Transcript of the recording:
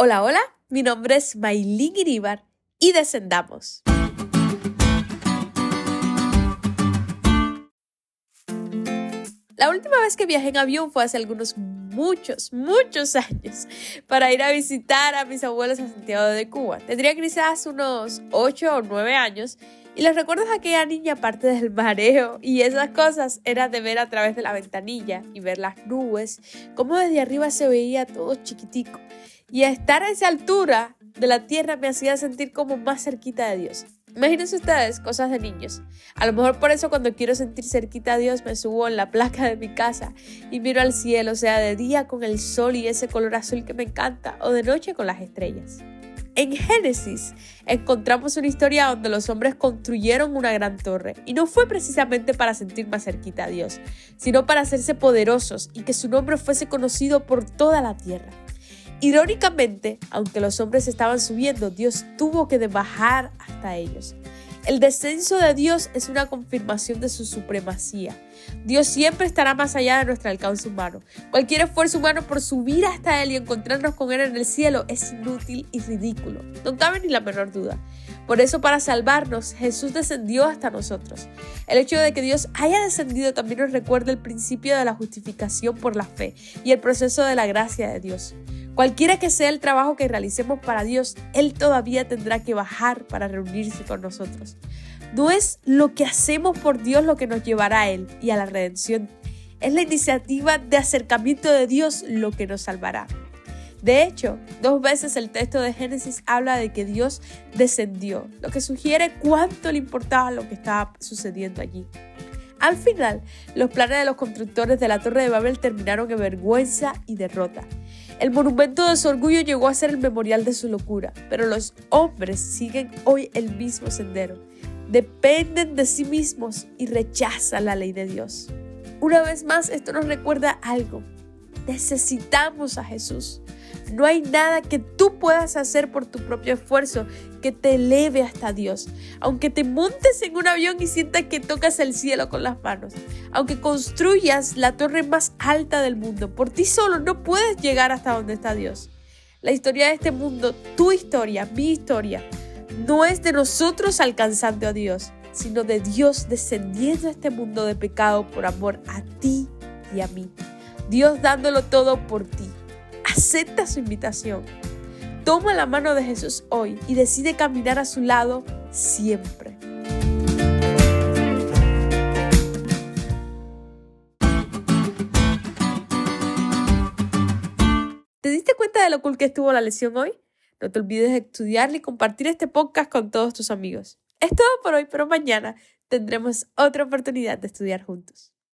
Hola, hola, mi nombre es Maylin Iribar y descendamos. La última vez que viajé en avión fue hace algunos muchos, muchos años para ir a visitar a mis abuelos a Santiago de Cuba. Tendría quizás unos 8 o 9 años y los recuerdos de aquella niña, aparte del mareo y esas cosas, era de ver a través de la ventanilla y ver las nubes, cómo desde arriba se veía todo chiquitico. Y estar a esa altura de la tierra me hacía sentir como más cerquita de Dios. Imagínense ustedes, cosas de niños. A lo mejor por eso cuando quiero sentir cerquita a Dios me subo en la placa de mi casa y miro al cielo, sea de día con el sol y ese color azul que me encanta, o de noche con las estrellas. En Génesis encontramos una historia donde los hombres construyeron una gran torre y no fue precisamente para sentir más cerquita a Dios, sino para hacerse poderosos y que su nombre fuese conocido por toda la tierra. Irónicamente, aunque los hombres estaban subiendo, Dios tuvo que bajar hasta ellos. El descenso de Dios es una confirmación de su supremacía. Dios siempre estará más allá de nuestro alcance humano. Cualquier esfuerzo humano por subir hasta Él y encontrarnos con Él en el cielo es inútil y ridículo. No cabe ni la menor duda. Por eso para salvarnos Jesús descendió hasta nosotros. El hecho de que Dios haya descendido también nos recuerda el principio de la justificación por la fe y el proceso de la gracia de Dios. Cualquiera que sea el trabajo que realicemos para Dios, Él todavía tendrá que bajar para reunirse con nosotros. No es lo que hacemos por Dios lo que nos llevará a Él y a la redención. Es la iniciativa de acercamiento de Dios lo que nos salvará. De hecho, dos veces el texto de Génesis habla de que Dios descendió, lo que sugiere cuánto le importaba lo que estaba sucediendo allí. Al final, los planes de los constructores de la Torre de Babel terminaron en vergüenza y derrota. El monumento de su orgullo llegó a ser el memorial de su locura, pero los hombres siguen hoy el mismo sendero. Dependen de sí mismos y rechazan la ley de Dios. Una vez más, esto nos recuerda algo. Necesitamos a Jesús. No hay nada que tú puedas hacer por tu propio esfuerzo que te eleve hasta Dios. Aunque te montes en un avión y sientas que tocas el cielo con las manos. Aunque construyas la torre más alta del mundo, por ti solo no puedes llegar hasta donde está Dios. La historia de este mundo, tu historia, mi historia, no es de nosotros alcanzando a Dios, sino de Dios descendiendo a este mundo de pecado por amor a ti y a mí. Dios dándolo todo por ti acepta su invitación. Toma la mano de Jesús hoy y decide caminar a su lado siempre. ¿Te diste cuenta de lo cool que estuvo la lección hoy? No te olvides de estudiar y compartir este podcast con todos tus amigos. Es todo por hoy, pero mañana tendremos otra oportunidad de estudiar juntos.